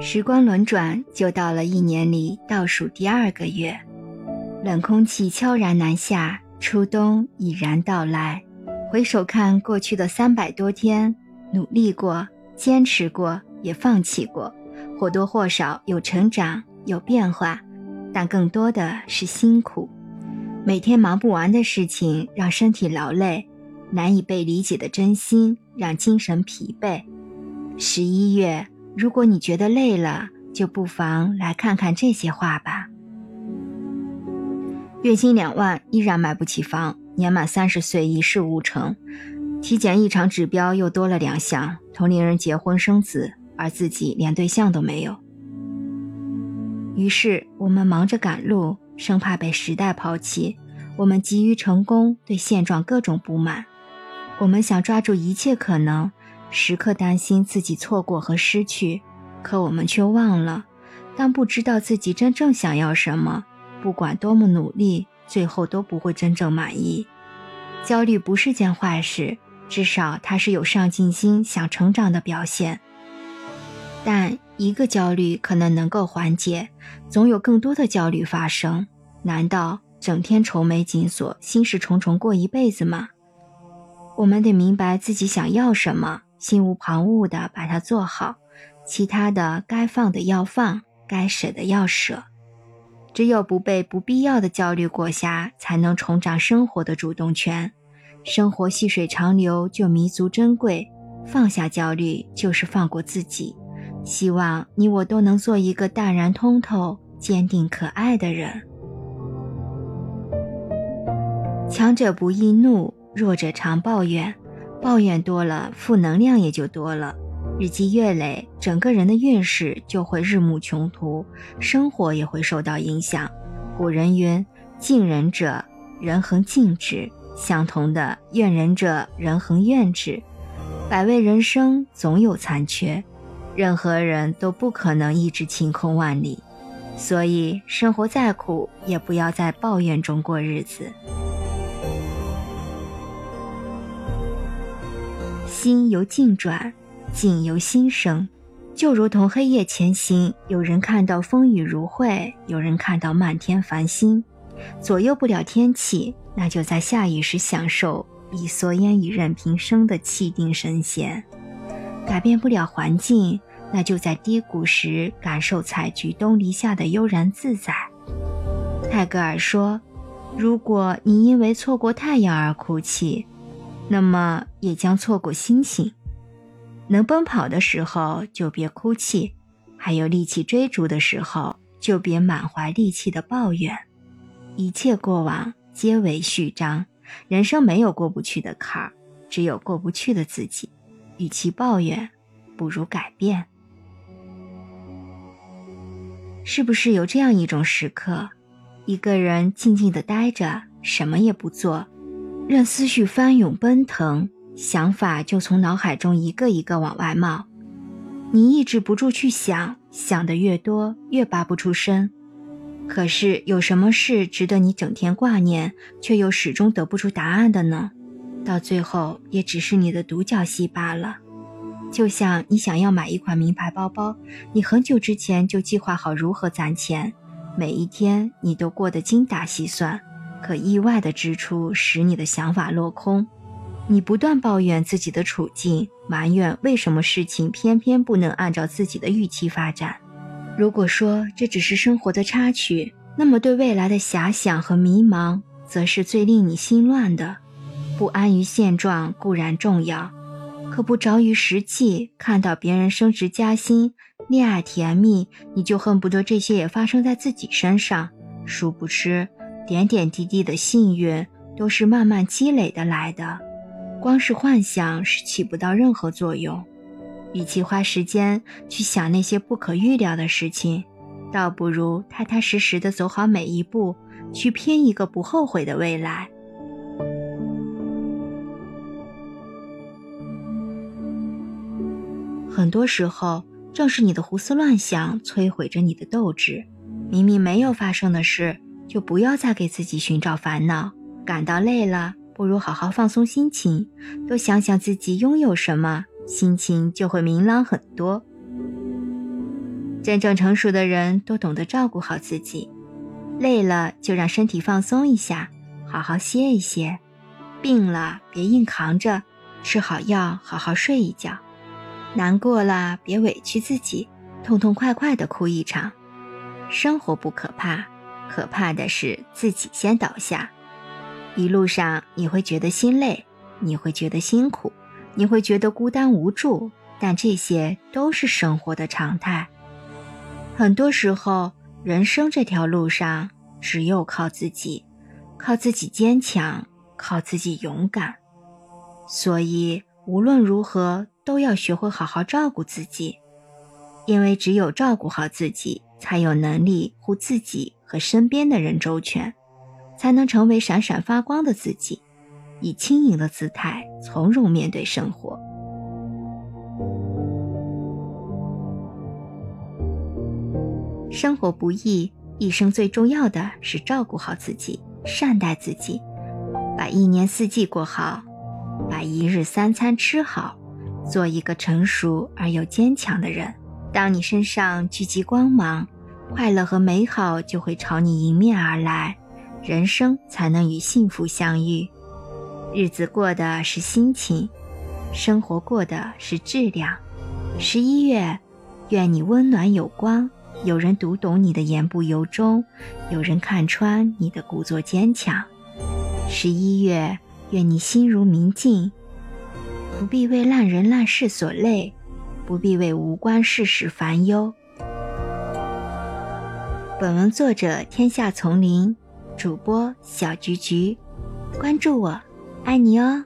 时光轮转，就到了一年里倒数第二个月，冷空气悄然南下，初冬已然到来。回首看过去的三百多天，努力过，坚持过，也放弃过，或多或少有成长，有变化，但更多的是辛苦。每天忙不完的事情让身体劳累，难以被理解的真心让精神疲惫。十一月，如果你觉得累了，就不妨来看看这些话吧。月薪两万依然买不起房。年满三十岁一事无成，体检异常指标又多了两项，同龄人结婚生子，而自己连对象都没有。于是我们忙着赶路，生怕被时代抛弃；我们急于成功，对现状各种不满；我们想抓住一切可能，时刻担心自己错过和失去。可我们却忘了，当不知道自己真正想要什么，不管多么努力。最后都不会真正满意。焦虑不是件坏事，至少它是有上进心、想成长的表现。但一个焦虑可能能够缓解，总有更多的焦虑发生。难道整天愁眉紧锁、心事重重过一辈子吗？我们得明白自己想要什么，心无旁骛地把它做好，其他的该放的要放，该舍的要舍。只有不被不必要的焦虑裹挟，才能重掌生活的主动权。生活细水长流，就弥足珍贵。放下焦虑，就是放过自己。希望你我都能做一个淡然通透、坚定可爱的人。强者不易怒，弱者常抱怨。抱怨多了，负能量也就多了。日积月累，整个人的运势就会日暮穷途，生活也会受到影响。古人云：“敬人者，人恒敬之；相同的，怨人者，人恒怨之。”百味人生总有残缺，任何人都不可能一直晴空万里，所以生活再苦，也不要在抱怨中过日子。心由境转。境由心生，就如同黑夜前行，有人看到风雨如晦，有人看到漫天繁星。左右不了天气，那就在下雨时享受一蓑烟雨任平生的气定神闲；改变不了环境，那就在低谷时感受采菊东篱下的悠然自在。泰戈尔说：“如果你因为错过太阳而哭泣，那么也将错过星星。”能奔跑的时候就别哭泣，还有力气追逐的时候就别满怀戾气的抱怨。一切过往皆为序章，人生没有过不去的坎儿，只有过不去的自己。与其抱怨，不如改变。是不是有这样一种时刻，一个人静静的待着，什么也不做，任思绪翻涌奔腾？想法就从脑海中一个一个往外冒，你抑制不住去想，想的越多越拔不出身。可是有什么事值得你整天挂念，却又始终得不出答案的呢？到最后也只是你的独角戏罢了。就像你想要买一款名牌包包，你很久之前就计划好如何攒钱，每一天你都过得精打细算，可意外的支出使你的想法落空。你不断抱怨自己的处境，埋怨为什么事情偏偏不能按照自己的预期发展。如果说这只是生活的插曲，那么对未来的遐想和迷茫，则是最令你心乱的。不安于现状固然重要，可不着于实际，看到别人升职加薪、恋爱甜蜜，你就恨不得这些也发生在自己身上。殊不知，点点滴滴的幸运都是慢慢积累的来的。光是幻想是起不到任何作用，与其花时间去想那些不可预料的事情，倒不如踏踏实实的走好每一步，去拼一个不后悔的未来。很多时候，正是你的胡思乱想摧毁着你的斗志。明明没有发生的事，就不要再给自己寻找烦恼。感到累了。不如好好放松心情，多想想自己拥有什么，心情就会明朗很多。真正成熟的人都懂得照顾好自己，累了就让身体放松一下，好好歇一歇；病了别硬扛着，吃好药，好好睡一觉；难过了别委屈自己，痛痛快快的哭一场。生活不可怕，可怕的是自己先倒下。一路上你会觉得心累，你会觉得辛苦，你会觉得孤单无助，但这些都是生活的常态。很多时候，人生这条路上只有靠自己，靠自己坚强，靠自己勇敢。所以无论如何都要学会好好照顾自己，因为只有照顾好自己。才有能力护自己和身边的人周全，才能成为闪闪发光的自己，以轻盈的姿态从容面对生活。生活不易，一生最重要的是照顾好自己，善待自己，把一年四季过好，把一日三餐吃好，做一个成熟而又坚强的人。当你身上聚集光芒，快乐和美好就会朝你迎面而来，人生才能与幸福相遇。日子过的是心情，生活过的是质量。十一月，愿你温暖有光，有人读懂你的言不由衷，有人看穿你的故作坚强。十一月，愿你心如明镜，不必为烂人烂事所累。不必为无关事事烦忧。本文作者：天下丛林，主播：小菊菊。关注我，爱你哦。